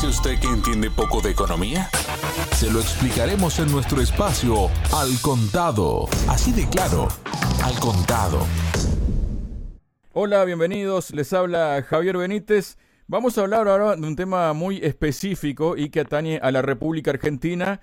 dice usted que entiende poco de economía? Se lo explicaremos en nuestro espacio Al Contado. Así de claro, Al Contado. Hola, bienvenidos. Les habla Javier Benítez. Vamos a hablar ahora de un tema muy específico y que atañe a la República Argentina,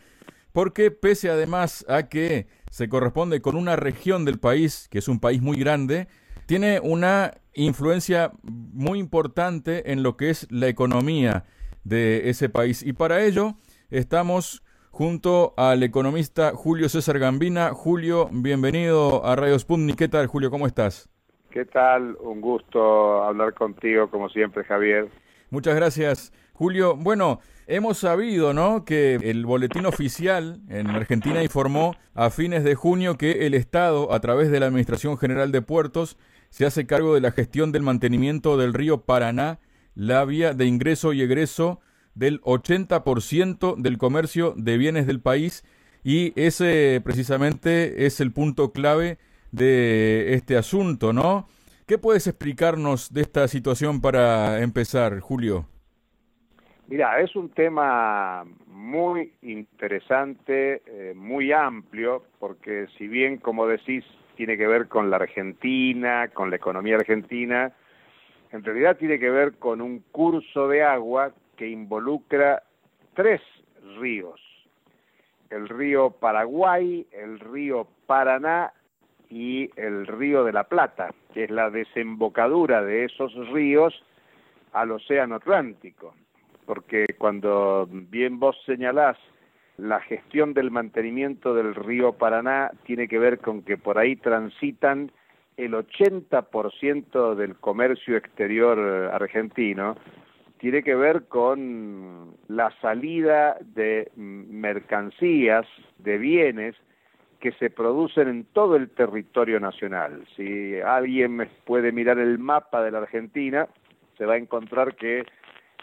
porque pese además a que se corresponde con una región del país, que es un país muy grande, tiene una influencia muy importante en lo que es la economía de ese país. Y para ello estamos junto al economista Julio César Gambina. Julio, bienvenido a Radio Sputnik. ¿Qué tal, Julio? ¿Cómo estás? ¿Qué tal? Un gusto hablar contigo, como siempre, Javier. Muchas gracias, Julio. Bueno, hemos sabido, ¿no?, que el boletín oficial en Argentina informó a fines de junio que el Estado, a través de la Administración General de Puertos, se hace cargo de la gestión del mantenimiento del río Paraná, la vía de ingreso y egreso del 80% del comercio de bienes del país y ese precisamente es el punto clave de este asunto, ¿no? ¿Qué puedes explicarnos de esta situación para empezar, Julio? Mira, es un tema muy interesante, eh, muy amplio, porque si bien, como decís, tiene que ver con la Argentina, con la economía argentina, en realidad tiene que ver con un curso de agua que involucra tres ríos. El río Paraguay, el río Paraná y el río de la Plata, que es la desembocadura de esos ríos al Océano Atlántico. Porque cuando bien vos señalás la gestión del mantenimiento del río Paraná tiene que ver con que por ahí transitan el 80% del comercio exterior argentino, tiene que ver con la salida de mercancías, de bienes que se producen en todo el territorio nacional. Si alguien puede mirar el mapa de la Argentina, se va a encontrar que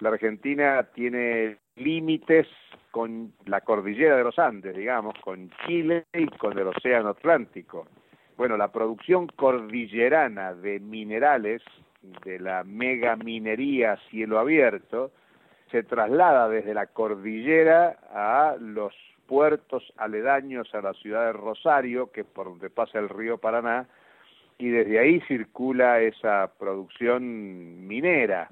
la Argentina tiene límites con la cordillera de los Andes, digamos, con Chile y con el Océano Atlántico. Bueno, la producción cordillerana de minerales, de la mega minería cielo abierto, se traslada desde la cordillera a los puertos aledaños a la ciudad de Rosario, que es por donde pasa el río Paraná, y desde ahí circula esa producción minera,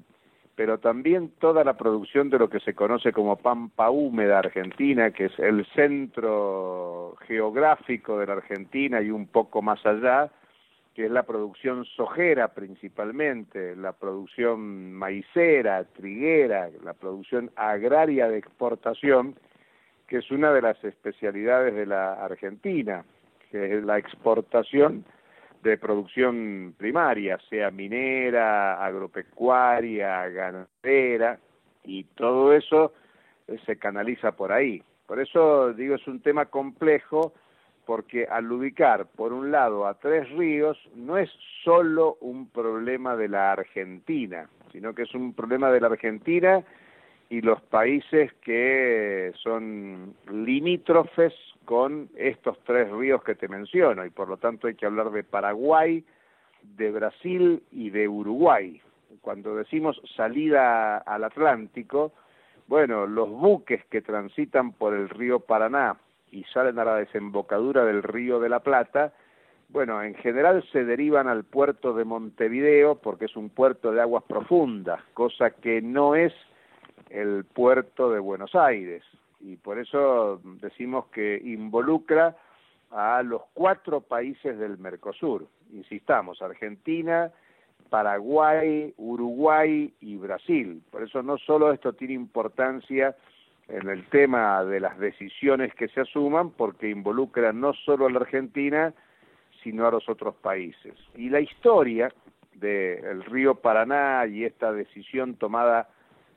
pero también toda la producción de lo que se conoce como pampa húmeda argentina, que es el centro geográfico de la Argentina y un poco más allá, que es la producción sojera principalmente, la producción maicera, triguera, la producción agraria de exportación, que es una de las especialidades de la Argentina, que es la exportación de producción primaria, sea minera, agropecuaria, ganadera, y todo eso eh, se canaliza por ahí. Por eso digo, es un tema complejo, porque al ubicar, por un lado, a tres ríos, no es solo un problema de la Argentina, sino que es un problema de la Argentina y los países que son limítrofes con estos tres ríos que te menciono y por lo tanto hay que hablar de Paraguay, de Brasil y de Uruguay. Cuando decimos salida al Atlántico, bueno, los buques que transitan por el río Paraná y salen a la desembocadura del río de la Plata, bueno, en general se derivan al puerto de Montevideo porque es un puerto de aguas profundas, cosa que no es el puerto de Buenos Aires y por eso decimos que involucra a los cuatro países del Mercosur. Insistamos, Argentina, Paraguay, Uruguay y Brasil. Por eso no solo esto tiene importancia en el tema de las decisiones que se asuman, porque involucra no solo a la Argentina, sino a los otros países. Y la historia del río Paraná y esta decisión tomada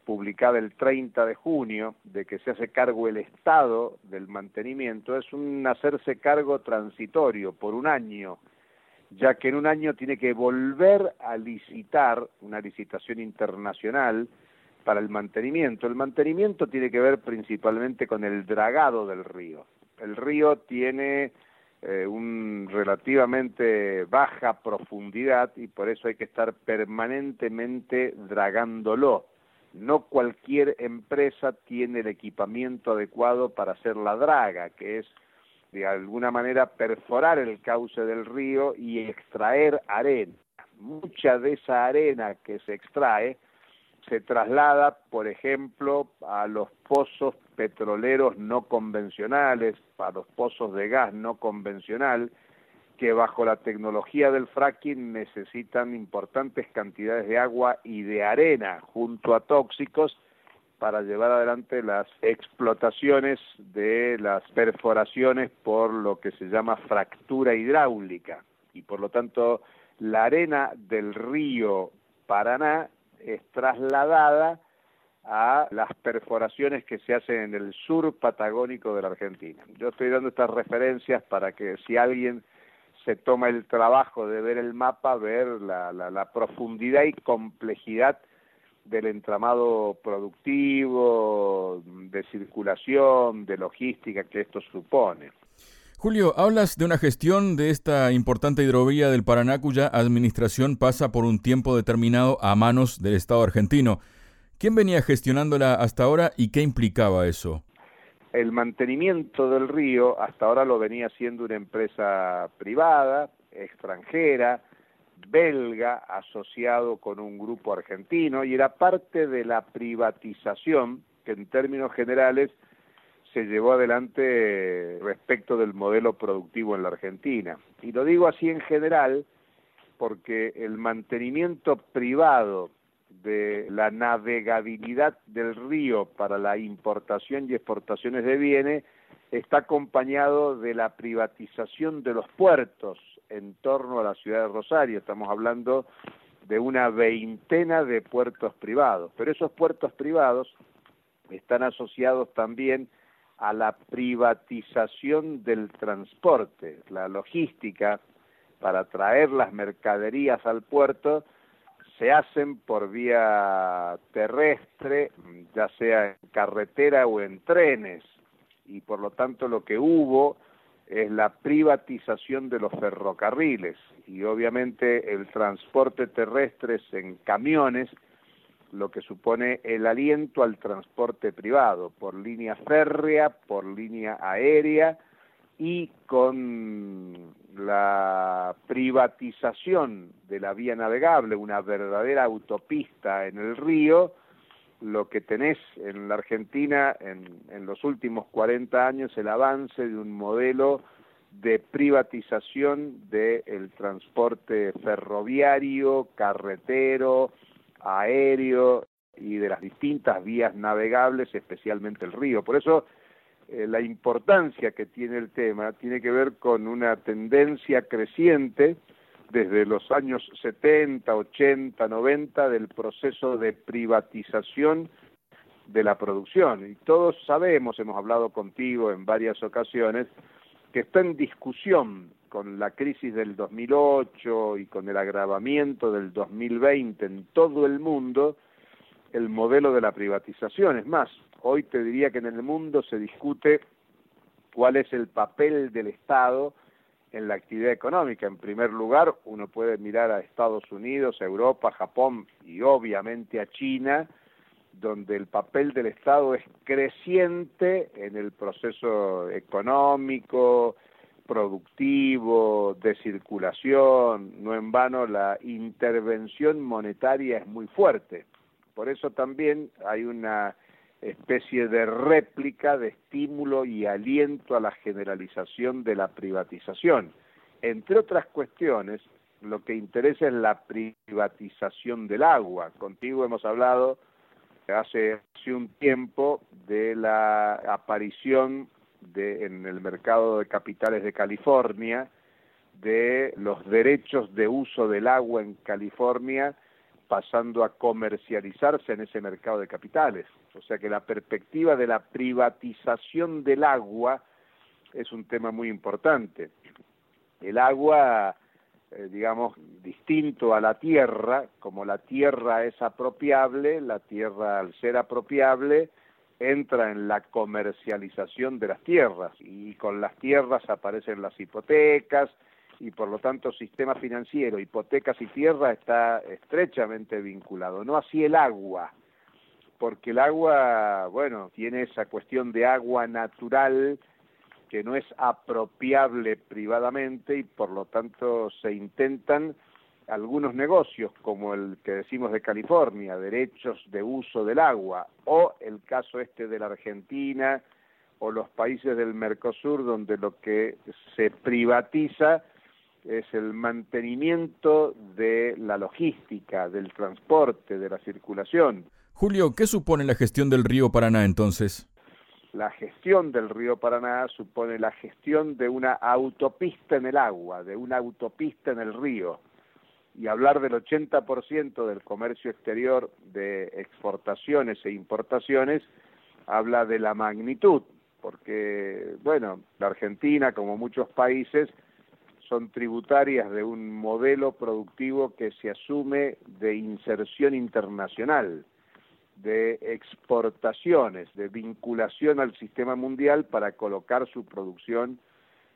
publicada el 30 de junio, de que se hace cargo el Estado del mantenimiento, es un hacerse cargo transitorio por un año, ya que en un año tiene que volver a licitar una licitación internacional para el mantenimiento. El mantenimiento tiene que ver principalmente con el dragado del río. El río tiene eh, un relativamente baja profundidad y por eso hay que estar permanentemente dragándolo no cualquier empresa tiene el equipamiento adecuado para hacer la draga, que es de alguna manera perforar el cauce del río y extraer arena. Mucha de esa arena que se extrae se traslada, por ejemplo, a los pozos petroleros no convencionales, a los pozos de gas no convencional, que bajo la tecnología del fracking necesitan importantes cantidades de agua y de arena junto a tóxicos para llevar adelante las explotaciones de las perforaciones por lo que se llama fractura hidráulica y por lo tanto la arena del río Paraná es trasladada a las perforaciones que se hacen en el sur patagónico de la Argentina. Yo estoy dando estas referencias para que si alguien se toma el trabajo de ver el mapa, ver la, la, profundidad y complejidad del entramado productivo, de circulación, de logística que esto supone. Julio, hablas de una gestión de esta importante hidrovía del Paraná cuya administración pasa por un tiempo determinado a manos del Estado argentino. ¿Quién venía gestionándola hasta ahora y qué implicaba eso? El mantenimiento del río hasta ahora lo venía haciendo una empresa privada, extranjera, belga, asociado con un grupo argentino, y era parte de la privatización que en términos generales se llevó adelante respecto del modelo productivo en la Argentina. Y lo digo así en general porque el mantenimiento privado de la navegabilidad del río para la importación y exportaciones de bienes está acompañado de la privatización de los puertos en torno a la ciudad de Rosario. Estamos hablando de una veintena de puertos privados, pero esos puertos privados están asociados también a la privatización del transporte, la logística para traer las mercaderías al puerto se hacen por vía terrestre, ya sea en carretera o en trenes, y por lo tanto lo que hubo es la privatización de los ferrocarriles y obviamente el transporte terrestre en camiones lo que supone el aliento al transporte privado por línea férrea, por línea aérea y con la privatización de la vía navegable, una verdadera autopista en el río, lo que tenés en la Argentina en, en los últimos 40 años el avance de un modelo de privatización del transporte ferroviario, carretero, aéreo y de las distintas vías navegables, especialmente el río. Por eso eh, la importancia que tiene el tema tiene que ver con una tendencia creciente desde los años 70, 80, 90 del proceso de privatización de la producción. Y todos sabemos, hemos hablado contigo en varias ocasiones, que está en discusión con la crisis del 2008 y con el agravamiento del 2020 en todo el mundo, el modelo de la privatización. Es más, hoy te diría que en el mundo se discute cuál es el papel del Estado en la actividad económica. En primer lugar, uno puede mirar a Estados Unidos, a Europa, Japón y obviamente a China, donde el papel del Estado es creciente en el proceso económico, productivo, de circulación, no en vano la intervención monetaria es muy fuerte. Por eso también hay una especie de réplica de estímulo y aliento a la generalización de la privatización. Entre otras cuestiones, lo que interesa es la privatización del agua. Contigo hemos hablado hace, hace un tiempo de la aparición de, en el mercado de capitales de California de los derechos de uso del agua en California pasando a comercializarse en ese mercado de capitales. O sea que la perspectiva de la privatización del agua es un tema muy importante. El agua eh, digamos, distinto a la tierra, como la tierra es apropiable, la tierra al ser apropiable entra en la comercialización de las tierras y con las tierras aparecen las hipotecas y por lo tanto sistema financiero, hipotecas y tierra está estrechamente vinculado, no así el agua. porque el agua, bueno, tiene esa cuestión de agua natural que no es apropiable privadamente y por lo tanto se intentan algunos negocios como el que decimos de California, derechos de uso del agua, o el caso este de la Argentina o los países del Mercosur donde lo que se privatiza es el mantenimiento de la logística, del transporte, de la circulación. Julio, ¿qué supone la gestión del río Paraná entonces? La gestión del río Paraná supone la gestión de una autopista en el agua, de una autopista en el río. Y hablar del 80% del comercio exterior de exportaciones e importaciones habla de la magnitud, porque, bueno, la Argentina, como muchos países, son tributarias de un modelo productivo que se asume de inserción internacional, de exportaciones, de vinculación al sistema mundial para colocar su producción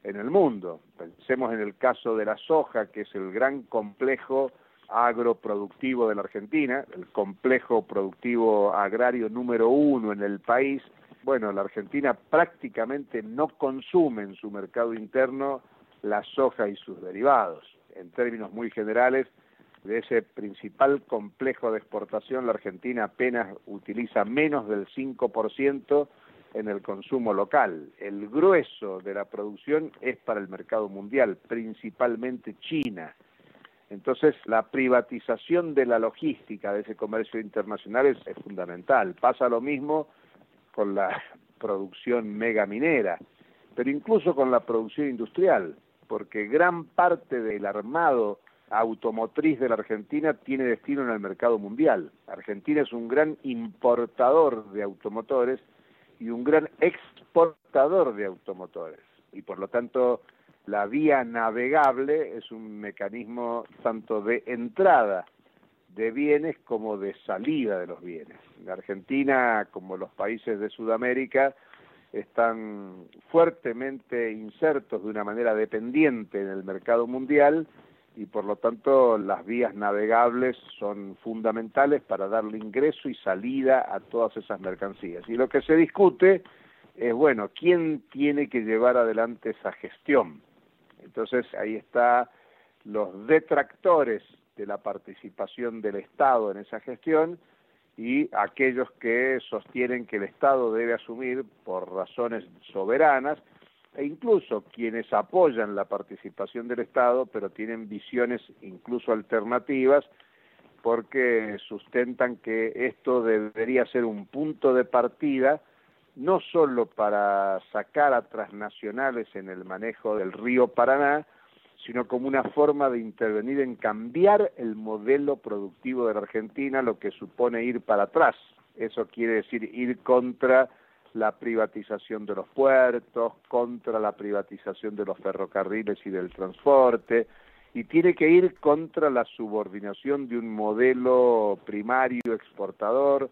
en el mundo. Pensemos en el caso de la soja, que es el gran complejo agroproductivo de la Argentina, el complejo productivo agrario número uno en el país. Bueno, la Argentina prácticamente no consume en su mercado interno la soja y sus derivados. En términos muy generales, de ese principal complejo de exportación, la Argentina apenas utiliza menos del 5% en el consumo local. El grueso de la producción es para el mercado mundial, principalmente China. Entonces, la privatización de la logística de ese comercio internacional es, es fundamental. Pasa lo mismo con la producción megaminera, pero incluso con la producción industrial porque gran parte del armado automotriz de la Argentina tiene destino en el mercado mundial. Argentina es un gran importador de automotores y un gran exportador de automotores. Y por lo tanto, la vía navegable es un mecanismo tanto de entrada de bienes como de salida de los bienes. La Argentina, como los países de Sudamérica, están fuertemente insertos de una manera dependiente en el mercado mundial y por lo tanto las vías navegables son fundamentales para darle ingreso y salida a todas esas mercancías. Y lo que se discute es, bueno, ¿quién tiene que llevar adelante esa gestión? Entonces ahí está los detractores de la participación del Estado en esa gestión y aquellos que sostienen que el Estado debe asumir por razones soberanas e incluso quienes apoyan la participación del Estado pero tienen visiones incluso alternativas porque sustentan que esto debería ser un punto de partida no solo para sacar a transnacionales en el manejo del río Paraná, sino como una forma de intervenir en cambiar el modelo productivo de la Argentina, lo que supone ir para atrás. Eso quiere decir ir contra la privatización de los puertos, contra la privatización de los ferrocarriles y del transporte, y tiene que ir contra la subordinación de un modelo primario exportador,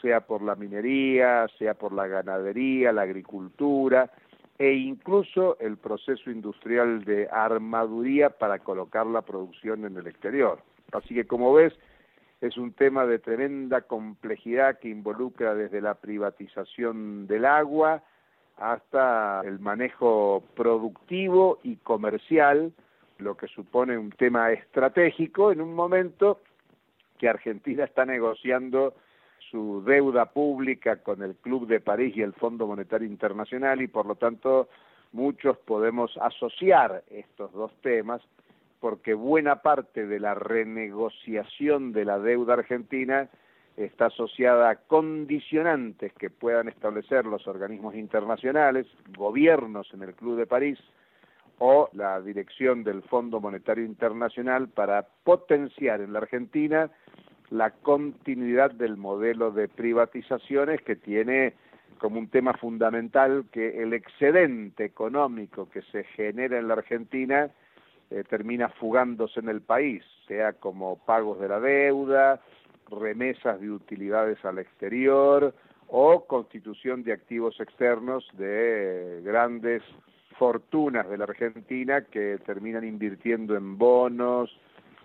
sea por la minería, sea por la ganadería, la agricultura, e incluso el proceso industrial de armaduría para colocar la producción en el exterior. Así que como ves, es un tema de tremenda complejidad que involucra desde la privatización del agua hasta el manejo productivo y comercial, lo que supone un tema estratégico en un momento que Argentina está negociando su deuda pública con el Club de París y el Fondo Monetario Internacional y por lo tanto muchos podemos asociar estos dos temas porque buena parte de la renegociación de la deuda argentina está asociada a condicionantes que puedan establecer los organismos internacionales, gobiernos en el Club de París o la dirección del Fondo Monetario Internacional para potenciar en la Argentina la continuidad del modelo de privatizaciones que tiene como un tema fundamental que el excedente económico que se genera en la Argentina eh, termina fugándose en el país, sea como pagos de la deuda, remesas de utilidades al exterior o constitución de activos externos de grandes fortunas de la Argentina que terminan invirtiendo en bonos,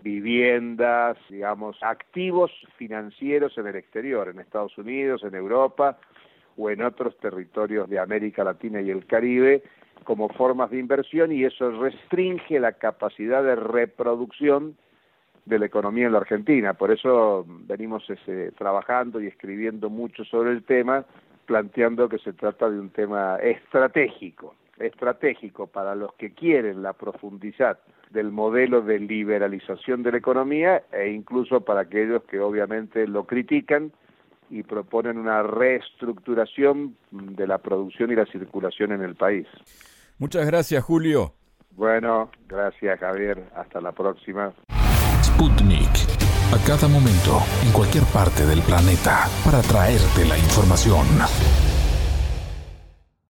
viviendas, digamos, activos financieros en el exterior, en Estados Unidos, en Europa o en otros territorios de América Latina y el Caribe como formas de inversión y eso restringe la capacidad de reproducción de la economía en la Argentina. Por eso venimos ese, trabajando y escribiendo mucho sobre el tema, planteando que se trata de un tema estratégico, estratégico para los que quieren la profundidad del modelo de liberalización de la economía e incluso para aquellos que obviamente lo critican y proponen una reestructuración de la producción y la circulación en el país. Muchas gracias, Julio. Bueno, gracias, Javier. Hasta la próxima. Sputnik. A cada momento, en cualquier parte del planeta, para traerte la información.